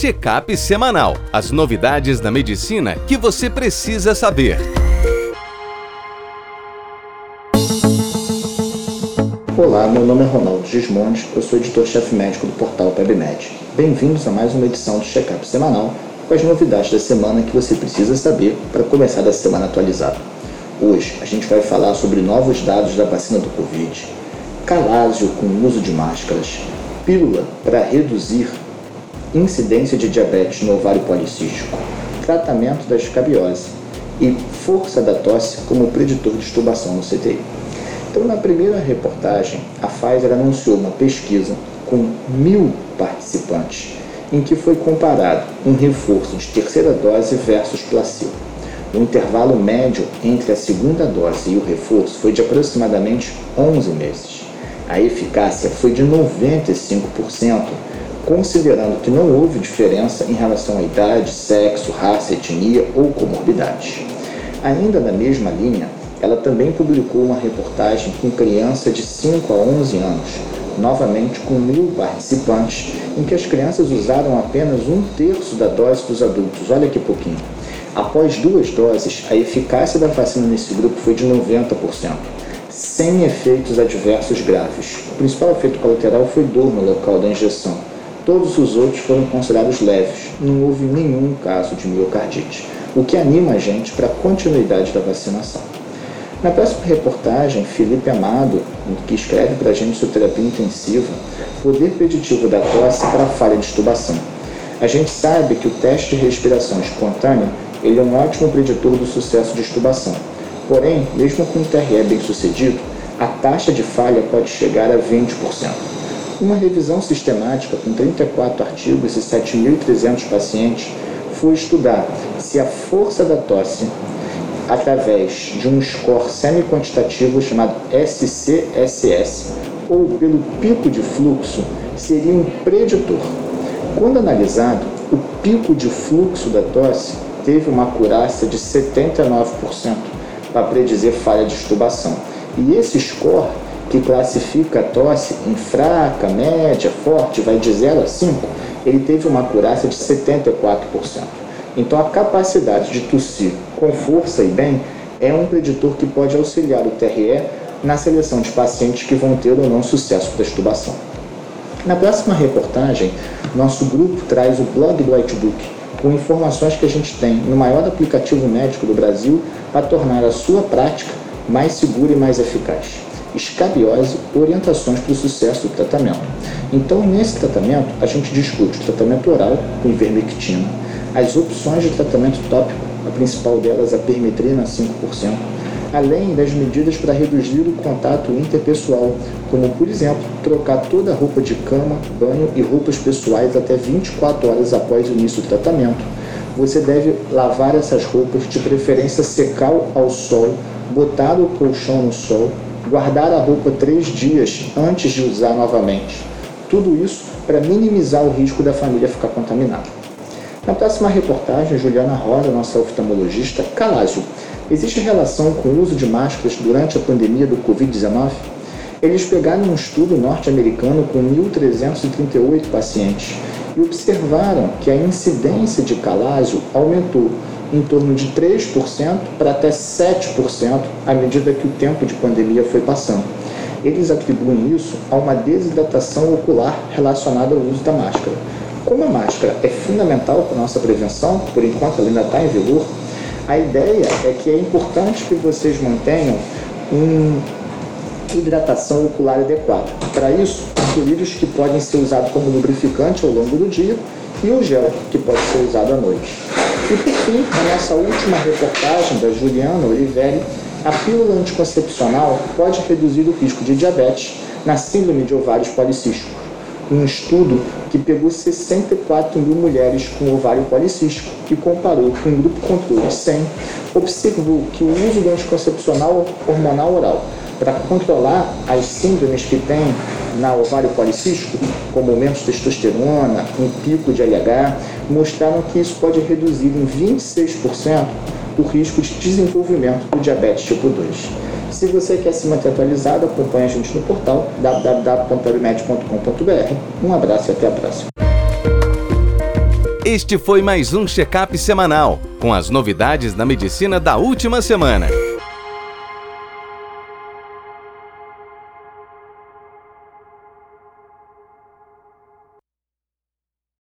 Check-up semanal. As novidades da medicina que você precisa saber. Olá, meu nome é Ronaldo Gismondes, eu sou editor-chefe médico do portal PebMed. Bem-vindos a mais uma edição do Check-up semanal com as novidades da semana que você precisa saber para começar a semana atualizada. Hoje a gente vai falar sobre novos dados da vacina do Covid, calásio com uso de máscaras, pílula para reduzir incidência de diabetes no ovário policístico, tratamento da escabiose e força da tosse como preditor de estubação no CTI. Então, na primeira reportagem, a Pfizer anunciou uma pesquisa com mil participantes em que foi comparado um reforço de terceira dose versus placebo. O intervalo médio entre a segunda dose e o reforço foi de aproximadamente 11 meses. A eficácia foi de 95%, considerando que não houve diferença em relação à idade, sexo, raça, etnia ou comorbidades. Ainda na mesma linha, ela também publicou uma reportagem com criança de 5 a 11 anos, novamente com mil participantes, em que as crianças usaram apenas um terço da dose dos adultos. Olha que pouquinho. Após duas doses, a eficácia da vacina nesse grupo foi de 90%, sem efeitos adversos graves. O principal efeito colateral foi dor no local da injeção. Todos os outros foram considerados leves, não houve nenhum caso de miocardite, o que anima a gente para a continuidade da vacinação. Na próxima reportagem, Felipe Amado, que escreve para a gente sobre terapia intensiva, poder preditivo da tosse para falha de estubação. A gente sabe que o teste de respiração espontânea ele é um ótimo preditor do sucesso de estubação. Porém, mesmo com um TRE bem sucedido, a taxa de falha pode chegar a 20%. Uma revisão sistemática com 34 artigos e 7.300 pacientes foi estudar se a força da tosse através de um score semi-quantitativo chamado SCSS ou pelo pico de fluxo seria um preditor. Quando analisado, o pico de fluxo da tosse teve uma acurácia de 79% para predizer falha de estubação. E esse score, que classifica a tosse em fraca, média, forte, vai de 0 a 5, ele teve uma acurácia de 74%. Então, a capacidade de tossir com força e bem é um preditor que pode auxiliar o TRE na seleção de pacientes que vão ter ou não sucesso da estubação. Na próxima reportagem, nosso grupo traz o blog do Whitebook, com informações que a gente tem no maior aplicativo médico do Brasil para tornar a sua prática mais segura e mais eficaz. Escabiose, orientações para o sucesso do tratamento. Então, nesse tratamento, a gente discute o tratamento oral com ivermectina, as opções de tratamento tópico, a principal delas a permetrina 5%, além das medidas para reduzir o contato interpessoal, como por exemplo, trocar toda a roupa de cama, banho e roupas pessoais até 24 horas após o início do tratamento. Você deve lavar essas roupas, de preferência secar ao sol, botar o colchão no sol, guardar a roupa três dias antes de usar novamente. Tudo isso para minimizar o risco da família ficar contaminada. Na próxima reportagem, Juliana Rosa, nossa oftalmologista, Calásio. Existe relação com o uso de máscaras durante a pandemia do Covid-19? Eles pegaram um estudo norte-americano com 1.338 pacientes e observaram que a incidência de calásio aumentou em torno de 3% para até 7% à medida que o tempo de pandemia foi passando. Eles atribuem isso a uma desidratação ocular relacionada ao uso da máscara. Como a máscara é fundamental para a nossa prevenção, por enquanto ela ainda está em vigor, a ideia é que é importante que vocês mantenham uma hidratação ocular adequada. Para isso, colírios que podem ser usados como lubrificante ao longo do dia e o gel, que pode ser usado à noite. E por fim, na nossa última reportagem da Juliana Oliveri, a pílula anticoncepcional pode reduzir o risco de diabetes na síndrome de ovários policísticos um estudo que pegou 64 mil mulheres com ovário policístico e comparou com um grupo controle 100, observou que o uso do anticoncepcional hormonal oral para controlar as síndromes que tem na ovário policístico, como de testosterona, um pico de LH, mostraram que isso pode reduzir em 26% o risco de desenvolvimento do diabetes tipo 2. Se você quer se manter atualizado, acompanhe a gente no portal www.webmed.com.br. Um abraço e até a próxima. Este foi mais um check-up semanal com as novidades da medicina da última semana.